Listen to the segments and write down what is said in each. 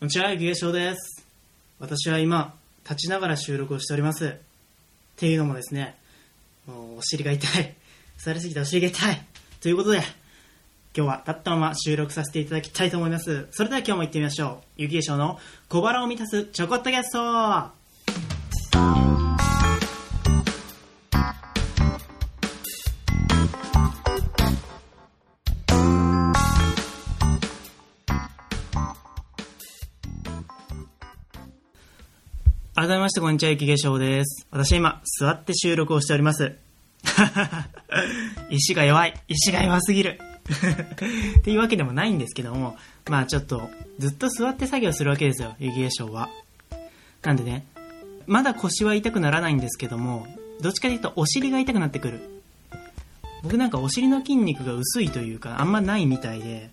こんにちは、ゆきげしょうです。私は今、立ちながら収録をしております。っていうのもですね、もうお尻が痛い。腐りすぎてお尻が痛い。ということで、今日は立ったまま収録させていただきたいと思います。それでは今日も行ってみましょう。ゆきげしょうの小腹を満たすちょこっとゲスト改めましてこんにちは、ゆきげしょうです。私今、座って収録をしております。石が弱い。石が弱すぎる。っていうわけでもないんですけども、まあちょっと、ずっと座って作業するわけですよ、ゆきげしょうは。なんでね、まだ腰は痛くならないんですけども、どっちかというとお尻が痛くなってくる。僕なんかお尻の筋肉が薄いというか、あんまないみたいで、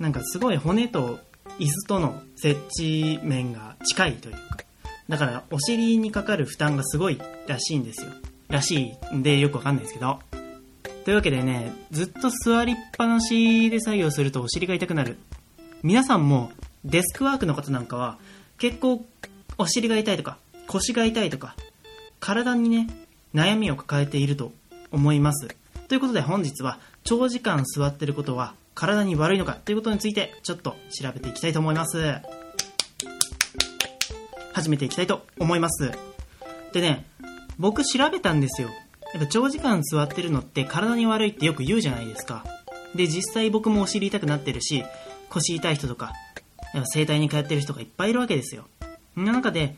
なんかすごい骨と椅子との接地面が近いというか、だからお尻にかかる負担がすごいらしいんですよ。らしいんでよくわかんないですけど。というわけでね、ずっと座りっぱなしで作業するとお尻が痛くなる。皆さんもデスクワークの方なんかは結構お尻が痛いとか腰が痛いとか体にね、悩みを抱えていると思います。ということで本日は長時間座ってることは体に悪いのかということについてちょっと調べていきたいと思います。始めていきたいと思います。でね、僕調べたんですよ。やっぱ長時間座ってるのって体に悪いってよく言うじゃないですか。で、実際僕もお尻痛くなってるし、腰痛い人とか、やっぱ整体に通ってる人がいっぱいいるわけですよ。そんな中で、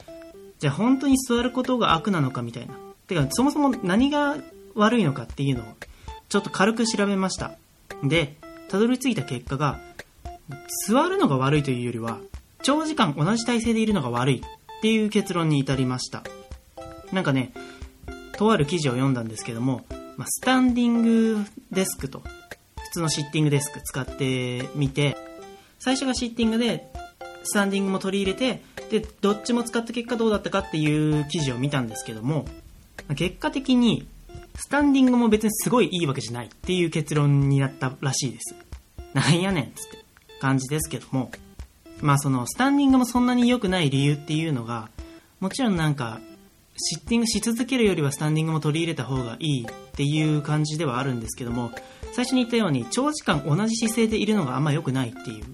じゃあ本当に座ることが悪なのかみたいな。てか、そもそも何が悪いのかっていうのを、ちょっと軽く調べました。で、たどり着いた結果が、座るのが悪いというよりは、長時間同じ体勢でいるのが悪いっていう結論に至りました。なんかね、とある記事を読んだんですけども、まあ、スタンディングデスクと、普通のシッティングデスク使ってみて、最初がシッティングで、スタンディングも取り入れて、で、どっちも使った結果どうだったかっていう記事を見たんですけども、結果的に、スタンディングも別にすごいいいわけじゃないっていう結論になったらしいです。なんやねんっつって感じですけども、まあそのスタンディングもそんなに良くない理由っていうのが、もちろんなんか、シッティングし続けるよりはスタンディングも取り入れた方がいいっていう感じではあるんですけども、最初に言ったように長時間同じ姿勢でいるのがあんま良くないっていう。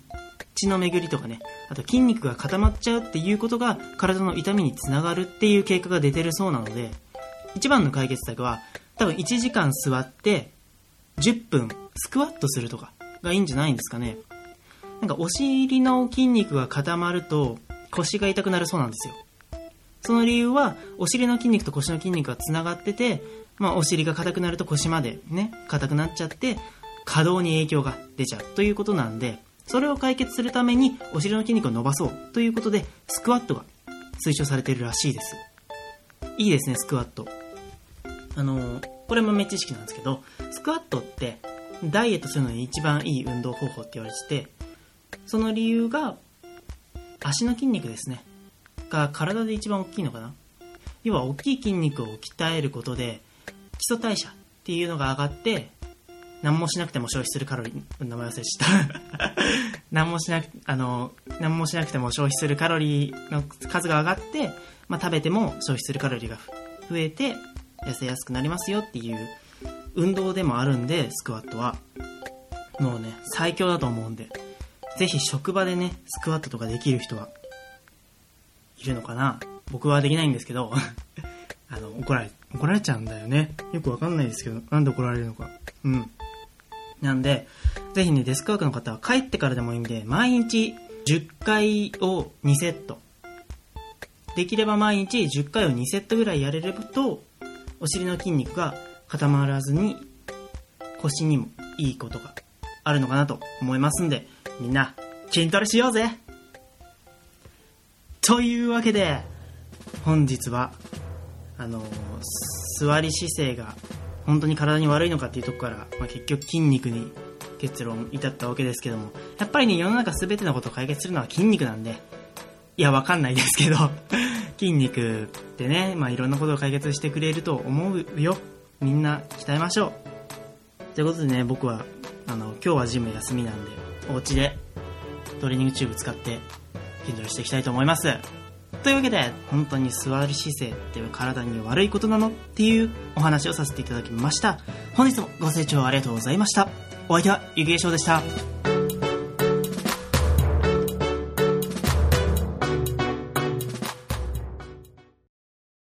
血の巡りとかね、あと筋肉が固まっちゃうっていうことが体の痛みにつながるっていう結果が出てるそうなので、一番の解決策は、多分1時間座って10分スクワットするとかがいいんじゃないんですかね。なんかお尻の筋肉が固まると腰が痛くなるそうなんですよ。その理由はお尻の筋肉と腰の筋肉がつながってて、まあお尻が硬くなると腰までね、硬くなっちゃって可動に影響が出ちゃうということなんで、それを解決するためにお尻の筋肉を伸ばそうということでスクワットが推奨されているらしいです。いいですね、スクワット。あのーこれも豆知識なんですけど、スクワットってダイエットするのに一番いい運動方法って言われてて、その理由が足の筋肉ですね。が体で一番大きいのかな。要は大きい筋肉を鍛えることで基礎代謝っていうのが上がって、何もしなくても消費するカロリー、名前忘れした。何もしなく、あの、何もしなくても消費するカロリーの数が上がって、まあ、食べても消費するカロリーが増えて、痩せやすくなりますよっていう運動でもあるんで、スクワットは。もうね、最強だと思うんで、ぜひ職場でね、スクワットとかできる人はいるのかな？僕はできないんですけど、あの、怒られ、怒られちゃうんだよね。よくわかんないですけど、なんで怒られるのか。うん。なんで、ぜひね、デスクワークの方は帰ってからでもいいんで、毎日10回を2セット。できれば毎日10回を2セットぐらいやれればと、お尻の筋肉が固まらずに、腰にもいいことがあるのかなと思いますんで、みんな筋トレしようぜというわけで、本日は、あの座り姿勢が本当に体に悪いのかっていうとこから、まあ、結局筋肉に結論至ったわけですけども、やっぱりね、世の中全てのことを解決するのは筋肉なんで、いや、わかんないですけど、筋肉ってね、まあいろんなことを解決してくれると思うよ。みんな鍛えましょう。ということでね、僕は、あの、今日はジム休みなんで、お家でトレーニングチューブ使って筋トレしていきたいと思います。というわけで、本当に座る姿勢って体に悪いことなのっていうお話をさせていただきました。本日もご清聴ありがとうございました。お相手はゆきえしょうでした。